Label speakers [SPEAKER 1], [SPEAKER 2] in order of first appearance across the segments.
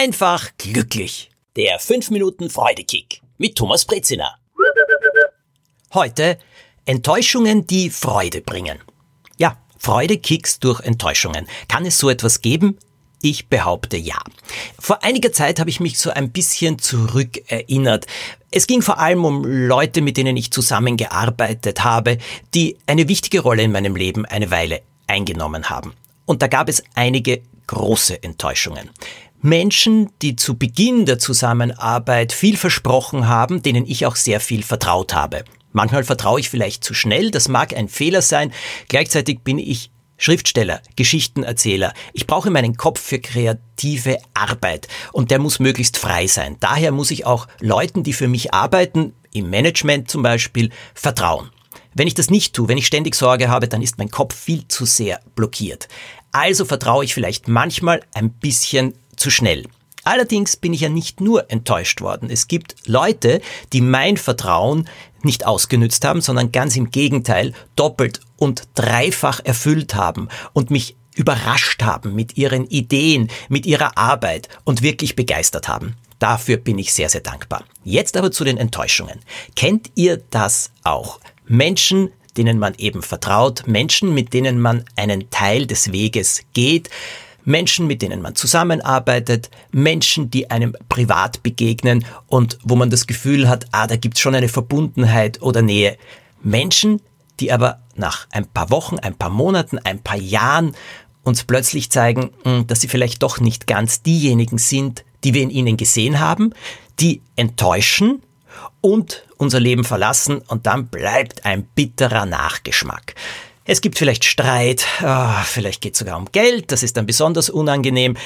[SPEAKER 1] einfach glücklich. Der 5 Minuten Freudekick mit Thomas Brezina. Heute Enttäuschungen, die Freude bringen. Ja, Freudekicks durch Enttäuschungen. Kann es so etwas geben? Ich behaupte ja. Vor einiger Zeit habe ich mich so ein bisschen zurückerinnert. Es ging vor allem um Leute, mit denen ich zusammengearbeitet habe, die eine wichtige Rolle in meinem Leben eine Weile eingenommen haben. Und da gab es einige große Enttäuschungen. Menschen, die zu Beginn der Zusammenarbeit viel versprochen haben, denen ich auch sehr viel vertraut habe. Manchmal vertraue ich vielleicht zu schnell, das mag ein Fehler sein. Gleichzeitig bin ich Schriftsteller, Geschichtenerzähler. Ich brauche meinen Kopf für kreative Arbeit und der muss möglichst frei sein. Daher muss ich auch Leuten, die für mich arbeiten, im Management zum Beispiel, vertrauen. Wenn ich das nicht tue, wenn ich ständig Sorge habe, dann ist mein Kopf viel zu sehr blockiert. Also vertraue ich vielleicht manchmal ein bisschen zu schnell. Allerdings bin ich ja nicht nur enttäuscht worden. Es gibt Leute, die mein Vertrauen nicht ausgenützt haben, sondern ganz im Gegenteil doppelt und dreifach erfüllt haben und mich überrascht haben mit ihren Ideen, mit ihrer Arbeit und wirklich begeistert haben. Dafür bin ich sehr, sehr dankbar. Jetzt aber zu den Enttäuschungen. Kennt ihr das auch? Menschen, denen man eben vertraut, Menschen, mit denen man einen Teil des Weges geht, Menschen, mit denen man zusammenarbeitet, Menschen, die einem privat begegnen und wo man das Gefühl hat, ah, da gibt's schon eine Verbundenheit oder Nähe. Menschen, die aber nach ein paar Wochen, ein paar Monaten, ein paar Jahren uns plötzlich zeigen, hm, dass sie vielleicht doch nicht ganz diejenigen sind, die wir in ihnen gesehen haben, die enttäuschen und unser Leben verlassen und dann bleibt ein bitterer Nachgeschmack. Es gibt vielleicht Streit, oh, vielleicht geht es sogar um Geld, das ist dann besonders unangenehm.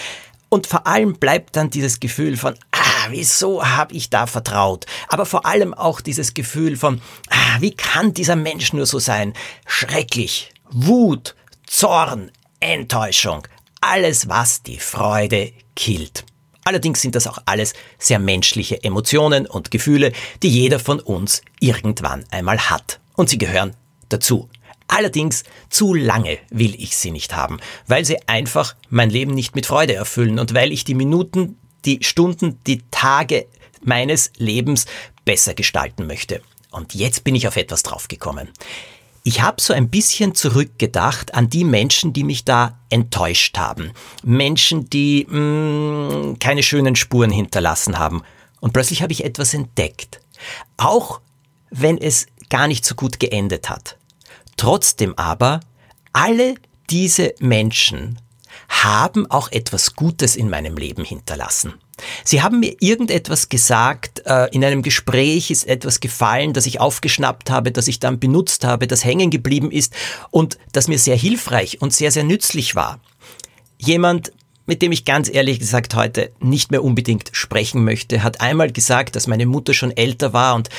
[SPEAKER 1] Und vor allem bleibt dann dieses Gefühl von, ah, wieso habe ich da vertraut? Aber vor allem auch dieses Gefühl von, ah, wie kann dieser Mensch nur so sein? Schrecklich. Wut, Zorn, Enttäuschung. Alles, was die Freude killt. Allerdings sind das auch alles sehr menschliche Emotionen und Gefühle, die jeder von uns irgendwann einmal hat. Und sie gehören dazu. Allerdings zu lange will ich sie nicht haben, weil sie einfach mein Leben nicht mit Freude erfüllen und weil ich die Minuten, die Stunden, die Tage meines Lebens besser gestalten möchte. Und jetzt bin ich auf etwas draufgekommen. Ich habe so ein bisschen zurückgedacht an die Menschen, die mich da enttäuscht haben. Menschen, die mh, mm, keine schönen Spuren hinterlassen haben. Und plötzlich habe ich etwas entdeckt. Auch wenn es gar nicht so gut geendet hat. Trotzdem aber, alle diese Menschen haben auch etwas Gutes in meinem Leben hinterlassen. Sie haben mir irgendetwas gesagt, äh, in einem Gespräch ist etwas gefallen, das ich aufgeschnappt habe, das ich dann benutzt habe, das hängen geblieben ist und das mir sehr hilfreich und sehr, sehr nützlich war. Jemand, mit dem ich ganz ehrlich gesagt heute nicht mehr unbedingt sprechen möchte, hat einmal gesagt, dass meine Mutter schon älter war und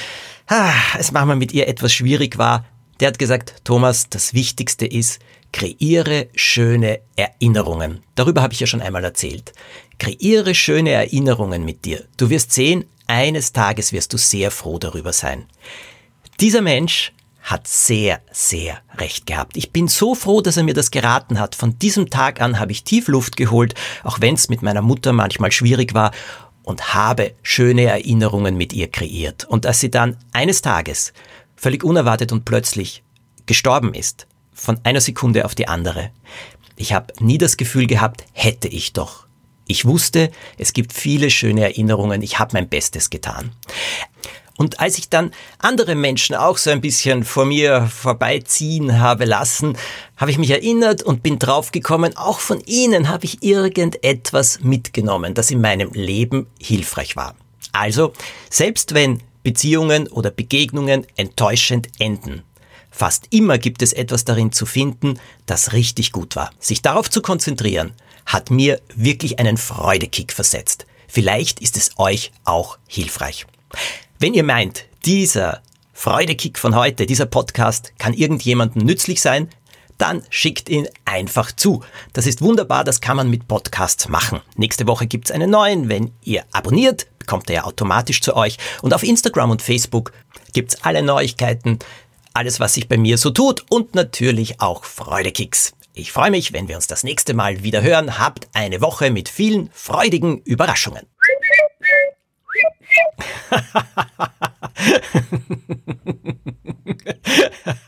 [SPEAKER 1] ah, es manchmal mit ihr etwas schwierig war, der hat gesagt, Thomas, das Wichtigste ist, kreiere schöne Erinnerungen. Darüber habe ich ja schon einmal erzählt. Kreiere schöne Erinnerungen mit dir. Du wirst sehen, eines Tages wirst du sehr froh darüber sein. Dieser Mensch hat sehr, sehr recht gehabt. Ich bin so froh, dass er mir das geraten hat. Von diesem Tag an habe ich tief Luft geholt, auch wenn es mit meiner Mutter manchmal schwierig war, und habe schöne Erinnerungen mit ihr kreiert. Und als sie dann eines Tages völlig unerwartet und plötzlich gestorben ist, von einer Sekunde auf die andere. Ich habe nie das Gefühl gehabt, hätte ich doch. Ich wusste, es gibt viele schöne Erinnerungen, ich habe mein Bestes getan. Und als ich dann andere Menschen auch so ein bisschen vor mir vorbeiziehen habe lassen, habe ich mich erinnert und bin draufgekommen, auch von ihnen habe ich irgendetwas mitgenommen, das in meinem Leben hilfreich war. Also, selbst wenn Beziehungen oder Begegnungen enttäuschend enden. Fast immer gibt es etwas darin zu finden, das richtig gut war. Sich darauf zu konzentrieren, hat mir wirklich einen Freudekick versetzt. Vielleicht ist es euch auch hilfreich. Wenn ihr meint, dieser Freudekick von heute, dieser Podcast kann irgendjemandem nützlich sein, dann schickt ihn einfach zu. Das ist wunderbar, das kann man mit Podcasts machen. Nächste Woche gibt es einen neuen. Wenn ihr abonniert, bekommt er ja automatisch zu euch. Und auf Instagram und Facebook gibt es alle Neuigkeiten, alles, was sich bei mir so tut und natürlich auch Freudekicks. Ich freue mich, wenn wir uns das nächste Mal wieder hören. Habt eine Woche mit vielen freudigen Überraschungen.